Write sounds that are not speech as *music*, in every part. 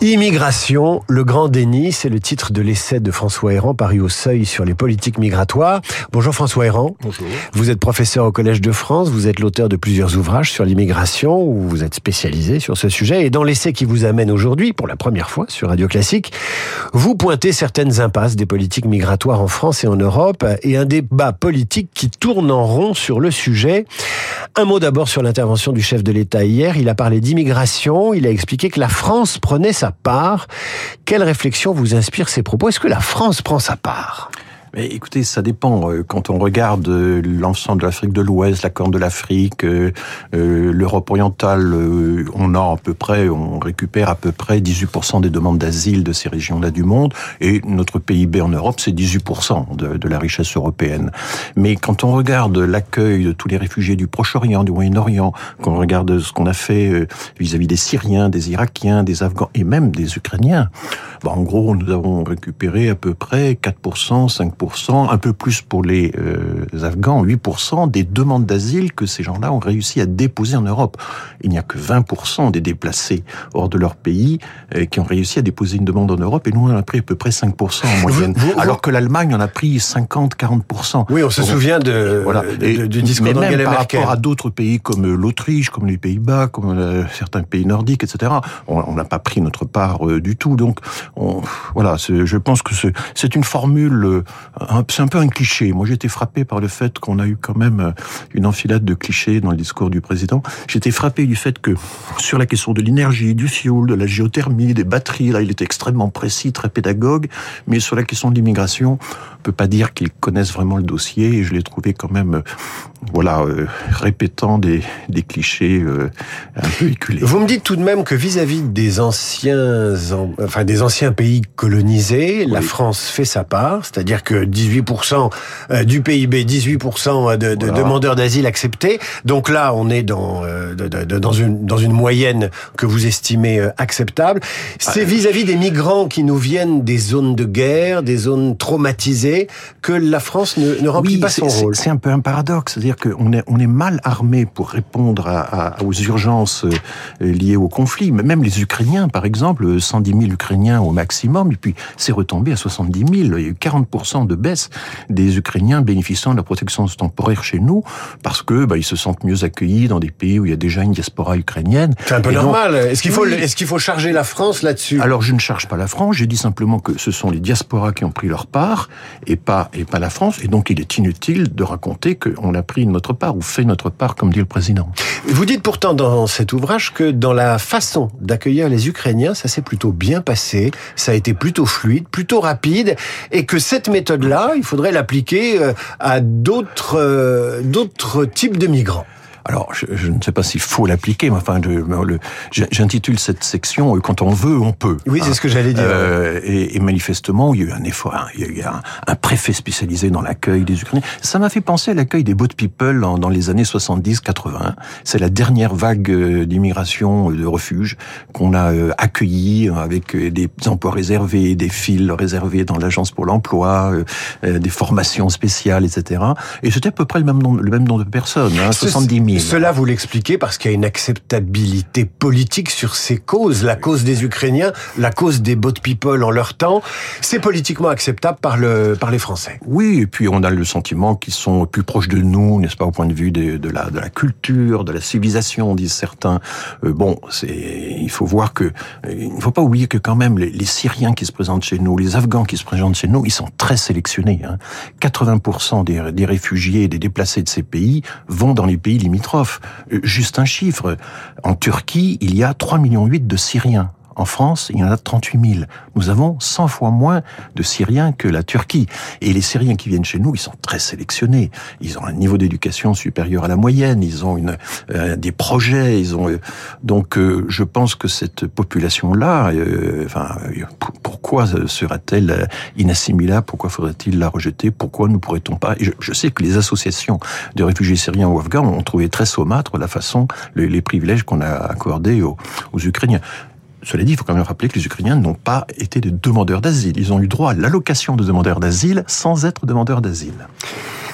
Immigration, le grand déni, c'est le titre de l'essai de François Héran paru au Seuil sur les politiques migratoires. Bonjour François Héran. Bonjour. Vous êtes professeur au Collège de France, vous êtes l'auteur de plusieurs ouvrages sur l'immigration, où vous êtes spécialisé sur ce sujet. Et dans l'essai qui vous amène aujourd'hui, pour la première fois sur Radio Classique, vous pointez certaines impasses des politiques migratoires en France et en Europe, et un débat politique qui tourne en rond sur le sujet. Un mot d'abord sur l'intervention du chef de l'État hier. Il a parlé d'immigration, il a expliqué que la France prenait sa part. Quelle réflexion vous inspire ces propos? Est-ce que la France prend sa part? Mais écoutez, ça dépend. Euh, quand on regarde euh, l'ensemble de l'Afrique de l'Ouest, la Corne de l'Afrique, euh, l'Europe orientale, on a à peu près, on récupère à peu près 18% des demandes d'asile de ces régions-là du monde. Et notre PIB en Europe, c'est 18% de, la richesse européenne. Mais quand on regarde l'accueil de tous les réfugiés du Proche-Orient, du Moyen-Orient, quand on regarde ce qu'on a fait vis-à-vis des Syriens, des Irakiens, des Afghans et même des Ukrainiens, bon, en gros, nous avons récupéré à peu près 4%, 5% un peu plus pour les euh, Afghans, 8% des demandes d'asile que ces gens-là ont réussi à déposer en Europe. Il n'y a que 20% des déplacés hors de leur pays euh, qui ont réussi à déposer une demande en Europe, et nous on en a pris à peu près 5% en moyenne. alors que l'Allemagne en a pris 50, 40%. Oui, on se souvient de, voilà. du discours mais même par rapport à d'autres pays comme l'Autriche, comme les Pays-Bas, comme euh, certains pays nordiques, etc. On n'a pas pris notre part du tout. Donc, on, voilà, je pense que c'est une formule c'est un peu un cliché. Moi, j'étais frappé par le fait qu'on a eu quand même euh, une enfilade de clichés dans le discours du président. J'étais frappé du fait que sur la question de l'énergie, du fioul, de la géothermie, des batteries, là, il était extrêmement précis, très pédagogue. Mais sur la question de l'immigration, on peut pas dire qu'ils connaissent vraiment le dossier. Et je l'ai trouvé quand même, euh, voilà, euh, répétant des, des clichés euh, un peu éculés. Vous me dites tout de même que vis-à-vis des anciens, enfin des anciens pays colonisés, la France fait sa part, c'est-à-dire que 18% euh, du PIB, 18% de, de demandeurs d'asile acceptés. Donc là, on est dans, euh, dans, une, dans une moyenne que vous estimez euh, acceptable. C'est vis-à-vis des migrants qui nous viennent des zones de guerre, des zones traumatisées, que la France ne, ne remplit pas son rôle. C'est un peu un paradoxe, c'est-à-dire qu'on est, on est mal armé pour répondre à, aux urgences liées au conflit. Mais même les Ukrainiens, par exemple, 110 000 Ukrainiens au maximum, et puis c'est retombé à 70 000. Il y a eu 40% de baisse des Ukrainiens bénéficiant de la protection temporaire chez nous parce que bah, ils se sentent mieux accueillis dans des pays où il y a déjà une diaspora ukrainienne. C'est un peu normal. Est-ce qu'il faut est-ce qu'il faut charger la France là-dessus? Alors je ne charge pas la France. Je dis simplement que ce sont les diasporas qui ont pris leur part et pas et pas la France. Et donc il est inutile de raconter qu'on a pris notre part ou fait notre part, comme dit le président. Vous dites pourtant dans cet ouvrage que dans la façon d'accueillir les Ukrainiens, ça s'est plutôt bien passé, ça a été plutôt fluide, plutôt rapide, et que cette méthode là il faudrait l'appliquer euh, à euh, d'autres types de migrants. Alors, je, je, ne sais pas s'il faut l'appliquer, mais enfin, j'intitule cette section euh, "Quand on veut, on peut". Oui, c'est ce que j'allais dire. Euh, et, et, manifestement, il y a eu un effort, il y a eu un, un préfet spécialisé dans l'accueil des Ukrainiens. Ça m'a fait penser à l'accueil des boat people dans, dans les années 70-80. C'est la dernière vague euh, d'immigration de refuge qu'on a euh, accueilli avec des emplois réservés, des fils réservés dans l'agence pour l'emploi, des formations spéciales, etc. Et c'était à peu près le même nombre, le même nombre de personnes, hein, 70 000. Cela, vous l'expliquez parce qu'il y a une acceptabilité politique sur ces causes. La cause des Ukrainiens, la cause des boat people en leur temps, c'est politiquement acceptable par, le, par les Français. Oui, et puis on a le sentiment qu'ils sont plus proches de nous, n'est-ce pas, au point de vue de, de, la, de la culture, de la civilisation, disent certains. Euh, bon, c'est, il faut voir que, il ne faut pas oublier que quand même les, les, Syriens qui se présentent chez nous, les Afghans qui se présentent chez nous, ils sont très sélectionnés. Hein. 80% des, des réfugiés et des déplacés de ces pays vont dans les pays limitrophes euh, juste un chiffre. En Turquie, il y a 3,8 millions de Syriens. En France, il y en a 38 000. Nous avons 100 fois moins de Syriens que la Turquie. Et les Syriens qui viennent chez nous, ils sont très sélectionnés. Ils ont un niveau d'éducation supérieur à la moyenne. Ils ont une, euh, des projets. Ils ont euh, donc je pense que cette population-là, enfin, pourquoi sera-t-elle inassimilable? Pourquoi faudrait-il la rejeter? Pourquoi ne pourrait-on pas? Je, je, sais que les associations de réfugiés syriens ou afghans ont trouvé très saumâtre la façon, les, les privilèges qu'on a accordés aux, aux Ukrainiens. Cela dit, il faut quand même rappeler que les Ukrainiens n'ont pas été des demandeurs d'asile. Ils ont eu droit à l'allocation de demandeurs d'asile sans être demandeurs d'asile.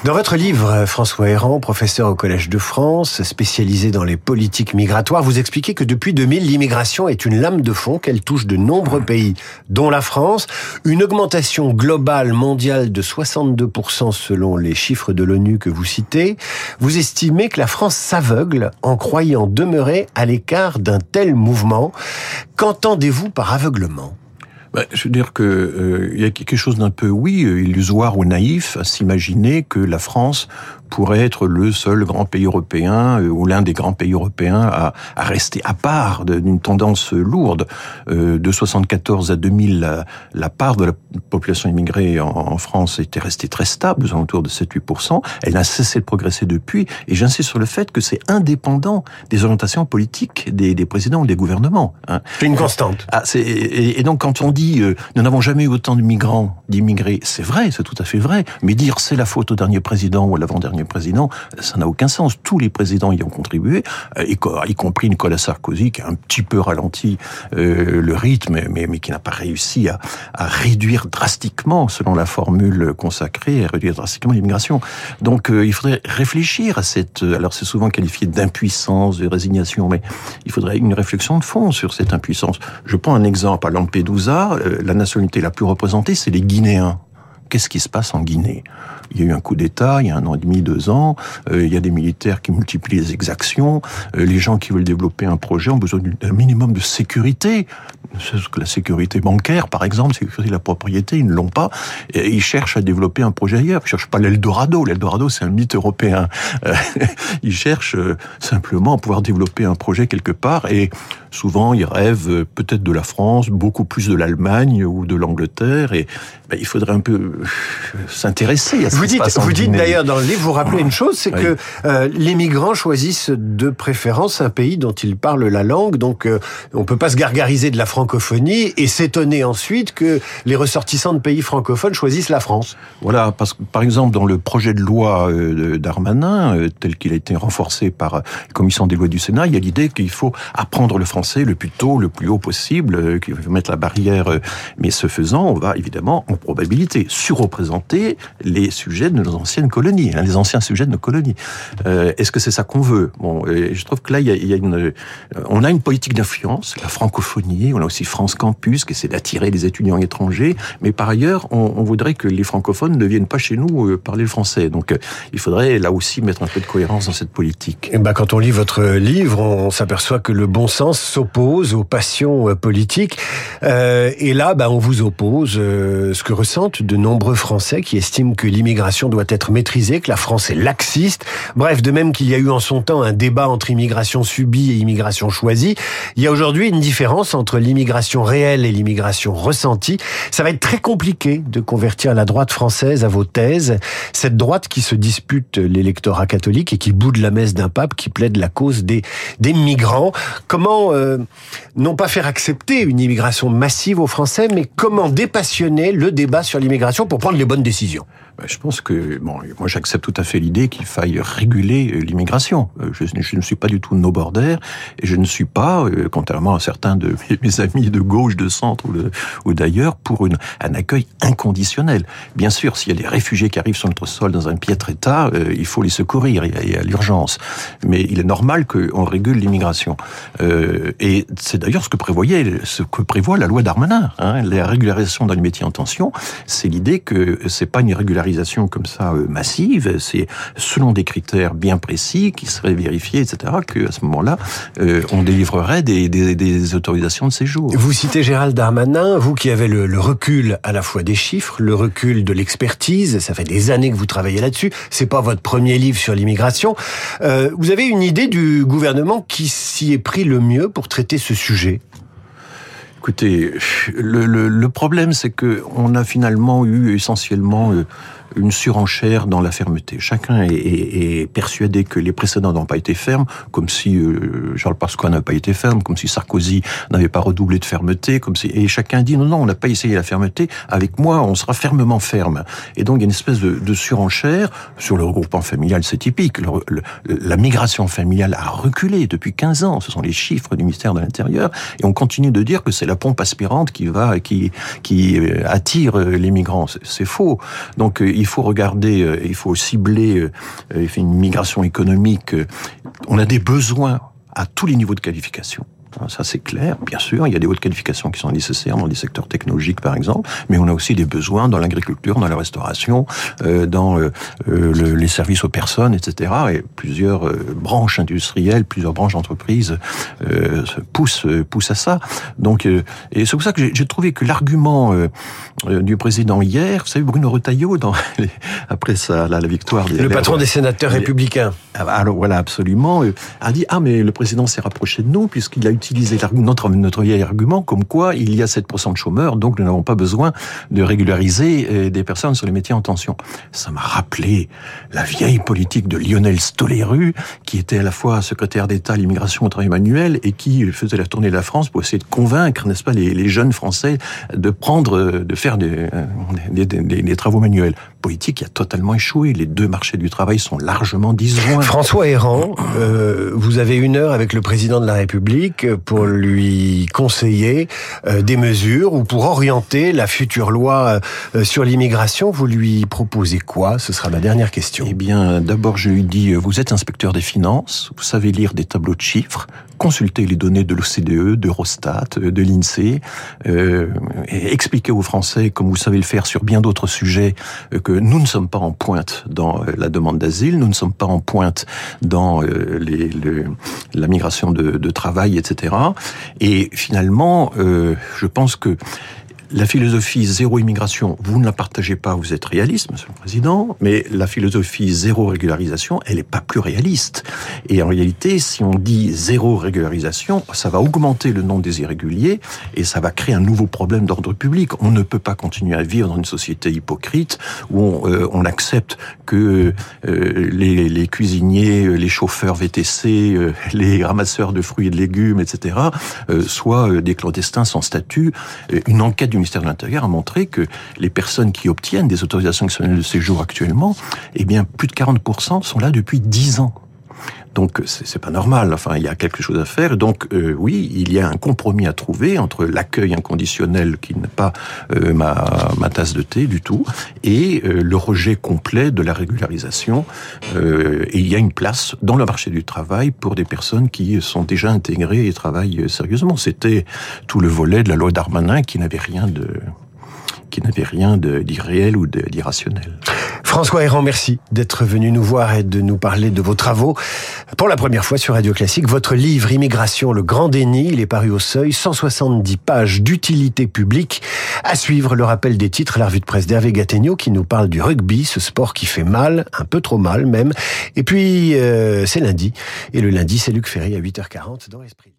Dans votre livre, François Héran, professeur au Collège de France, spécialisé dans les politiques migratoires, vous expliquez que depuis 2000, l'immigration est une lame de fond qu'elle touche de nombreux pays, dont la France. Une augmentation globale mondiale de 62% selon les chiffres de l'ONU que vous citez. Vous estimez que la France s'aveugle en croyant demeurer à l'écart d'un tel mouvement. Qu'entendez-vous par aveuglement? Bah, je veux dire que euh, y a quelque chose d'un peu, oui, euh, illusoire ou naïf à s'imaginer que la France pourrait être le seul grand pays européen euh, ou l'un des grands pays européens à, à rester à part d'une tendance lourde. Euh, de 74 à 2000, la, la, part de la population immigrée en, en France était restée très stable, autour de 7-8%. Elle n'a cessé de progresser depuis. Et j'insiste sur le fait que c'est indépendant des orientations politiques des, des présidents ou des gouvernements. Hein. C'est une constante. Ah, et, et, donc quand on dit euh, nous n'avons jamais eu autant de migrants, d'immigrés, c'est vrai, c'est tout à fait vrai. Mais dire c'est la faute au dernier président ou à l'avant-dernier président, ça n'a aucun sens. Tous les présidents y ont contribué, euh, y compris Nicolas Sarkozy, qui a un petit peu ralenti euh, le rythme, mais, qui n'a pas réussi à, à, réduire drastiquement, selon la formule consacrée, à réduire drastiquement l'immigration. Donc euh, il faudrait réfléchir à cette... Alors c'est souvent qualifié d'impuissance, de résignation, mais il faudrait une réflexion de fond sur cette impuissance. Je prends un exemple. À Lampedusa, la nationalité la plus représentée, c'est les Guinéens. Qu'est-ce qui se passe en Guinée? Il y a eu un coup d'État il y a un an et demi, deux ans. Euh, il y a des militaires qui multiplient les exactions. Euh, les gens qui veulent développer un projet ont besoin d'un minimum de sécurité. La sécurité bancaire, par exemple, sécurité de la propriété, ils ne l'ont pas. Ils cherchent à développer un projet ailleurs. Ils cherchent pas l'Eldorado. L'Eldorado, c'est un mythe européen. Euh, *laughs* ils cherchent simplement à pouvoir développer un projet quelque part. Et souvent, ils rêvent peut-être de la France, beaucoup plus de l'Allemagne ou de l'Angleterre. Et ben, il faudrait un peu s'intéresser à vous dites, vous dites d'ailleurs dans le livre, vous rappelez une chose, c'est que euh, les migrants choisissent de préférence un pays dont ils parlent la langue, donc euh, on peut pas se gargariser de la francophonie et s'étonner ensuite que les ressortissants de pays francophones choisissent la France. Voilà, parce que par exemple dans le projet de loi euh, d'Armanin, euh, tel qu'il a été renforcé par la commission des lois du Sénat, il y a l'idée qu'il faut apprendre le français le plus tôt, le plus haut possible, qu'il faut mettre la barrière, mais ce faisant, on va évidemment en probabilité surreprésenter les sujets de nos anciennes colonies, hein, les anciens sujets de nos colonies. Euh, Est-ce que c'est ça qu'on veut? Bon, je trouve que là, il y a, y a une, on a une politique d'influence, la francophonie, on a aussi France Campus qui essaie d'attirer les étudiants étrangers, mais par ailleurs, on, on, voudrait que les francophones ne viennent pas chez nous euh, parler le français. Donc, euh, il faudrait là aussi mettre un peu de cohérence dans cette politique. Et ben, quand on lit votre livre, on s'aperçoit que le bon sens s'oppose aux passions euh, politiques. Euh, et là, ben, on vous oppose ce que ressentent de nombreux Français qui estiment que l'immigration doit être maîtrisée, que la France est laxiste. Bref, de même qu'il y a eu en son temps un débat entre immigration subie et immigration choisie, il y a aujourd'hui une différence entre l'immigration réelle et l'immigration ressentie. Ça va être très compliqué de convertir la droite française à vos thèses. Cette droite qui se dispute l'électorat catholique et qui boude la messe d'un pape qui plaide la cause des, migrants. Comment, euh, non pas faire accepter une immigration massive aux Français, mais comment dépassionner le débat sur l'immigration pour prendre les bonnes décisions? Je pense que, bon, moi j'accepte tout à fait l'idée qu'il faille réguler euh, l'immigration. Euh, je, ne suis pas du tout no border et je ne suis pas, euh, contrairement à certains de mes amis de gauche, de centre ou, d'ailleurs, pour une, un accueil inconditionnel. Bien sûr, s'il y a des réfugiés qui arrivent sur notre sol dans un piètre état, il faut les secourir, y a, l'urgence. Mais il est normal qu'on régule l'immigration. Et c'est d'ailleurs ce que prévoyait, ce que prévoit la loi Darmanin. Hein, la régularisation dans les métiers en tension, c'est l'idée que c'est pas une régularisation comme ça euh, massive, c'est selon des critères bien précis qui seraient vérifiés, etc., que à ce moment-là, euh, on délivrerait des, autorisations de séjour. Vous citez Gérald Darmanin, vous qui avez le, le recul à la fois des chiffres, le recul de l'expertise, ça fait des années que vous travaillez là-dessus, c'est pas votre premier livre sur l'immigration. Euh, vous avez une idée du gouvernement qui s'y est pris le mieux pour traiter ce sujet? Écoutez, le, problème, c'est que on a finalement eu essentiellement euh, une surenchère dans la fermeté. Chacun est, persuadé que les précédents n'ont pas été fermes, comme si euh, Charles Pasqua n'avait pas été ferme, comme si Sarkozy n'avait pas redoublé de fermeté, comme si et chacun dit non non on n'a pas essayé la fermeté. Avec moi on sera fermement ferme. Et donc il y a une espèce de, surenchère sur le regroupement familial, c'est typique. La migration familiale a reculé depuis 15 ans. Ce sont les chiffres du ministère de l'Intérieur et on continue de dire que c'est la pompe aspirante qui va qui qui euh, attire les migrants. C'est faux. Donc il faut regarder, il faut cibler une migration économique. On a des besoins à tous les niveaux de qualification. Ça, c'est clair. Bien sûr, il y a des hautes qualifications qui sont nécessaires dans des secteurs technologiques, par exemple, mais on a aussi des besoins dans l'agriculture, dans la restauration, euh, dans euh, euh les services aux personnes, etc. Et plusieurs euh, branches industrielles, plusieurs branches d'entreprises poussent, poussent à ça. Donc, et c'est pour ça que j'ai trouvé que l'argument du président hier, vous savez, Bruno Retailleau, dans *laughs* après sa, la, la victoire... Le patron des sénateurs républicains. Alors voilà, absolument, a dit, ah mais le président s'est rapproché de nous puisqu'il a eu utiliser notre, vieil argument comme quoi il y a 7% de chômeurs, donc nous n'avons pas besoin de régulariser euh, des personnes sur les métiers en tension. Ça m'a rappelé la vieille politique de Lionel Stoléru, qui était à la fois secrétaire d'État à l'immigration au travail manuel et qui faisait la tournée de la France pour essayer de convaincre, n'est-ce pas, les, jeunes Français de prendre, de faire des, euh, des travaux manuels. Politique qui a totalement échoué. Les deux marchés du travail sont largement disjoints. François Héran, euh, vous avez une heure avec le président de la République pour lui conseiller euh, des mesures ou pour orienter la future loi euh, sur l'immigration. Vous lui proposez quoi? Ce sera ma dernière question. Eh bien, d'abord, je lui dis, euh, vous êtes inspecteur des finances, vous savez lire des tableaux de chiffres, consulter les données de l'OCDE, d'Eurostat, de l'INSEE, euh, expliquer aux Français, comme vous savez le faire sur bien d'autres sujets, que nous ne sommes pas en pointe dans la demande d'asile, nous ne sommes pas en pointe dans la migration de, travail, etc. Et finalement, euh, je pense que la philosophie zéro immigration, vous ne la partagez pas, vous êtes réaliste, Monsieur le Président, mais la philosophie zéro régularisation, elle n'est pas plus réaliste. Et en réalité, si on dit zéro régularisation, ça va augmenter le nombre des irréguliers et ça va créer un nouveau problème d'ordre public. On ne peut pas continuer à vivre dans une société hypocrite où on, euh, on accepte que euh, les, les, cuisiniers, les chauffeurs VTC, euh, les ramasseurs de fruits et de légumes, etc., soient des clandestins sans statut. Une enquête du ministère de l'Intérieur a montré que les personnes qui obtiennent des autorisations exceptionnelles de séjour actuellement, eh bien, plus de 40% sont là depuis 10 ans. Donc c'est pas normal. Enfin, il y a quelque chose à faire. Donc euh, oui, il y a un compromis à trouver entre l'accueil inconditionnel qui n'est pas euh, ma, ma, tasse de thé du tout et euh, le rejet complet de la régularisation. et il y a une place dans le marché du travail pour des personnes qui sont déjà intégrées et travaillent sérieusement. C'était tout le volet de la loi Darmanin qui n'avait rien de qui n'avait rien d'irréel ou d'irrationnel. François Héran, merci d'être venu nous voir et de nous parler de vos travaux. Pour la première fois sur Radio Classique, votre livre Immigration, le grand déni, il est paru au seuil, 170 pages d'utilité publique. À suivre, le rappel des titres, la revue de presse d'Hervé Gattegno qui nous parle du rugby, ce sport qui fait mal, un peu trop mal même. Et puis, euh, c'est lundi. Et le lundi, c'est Luc Ferry à 8h40 dans l'Esprit.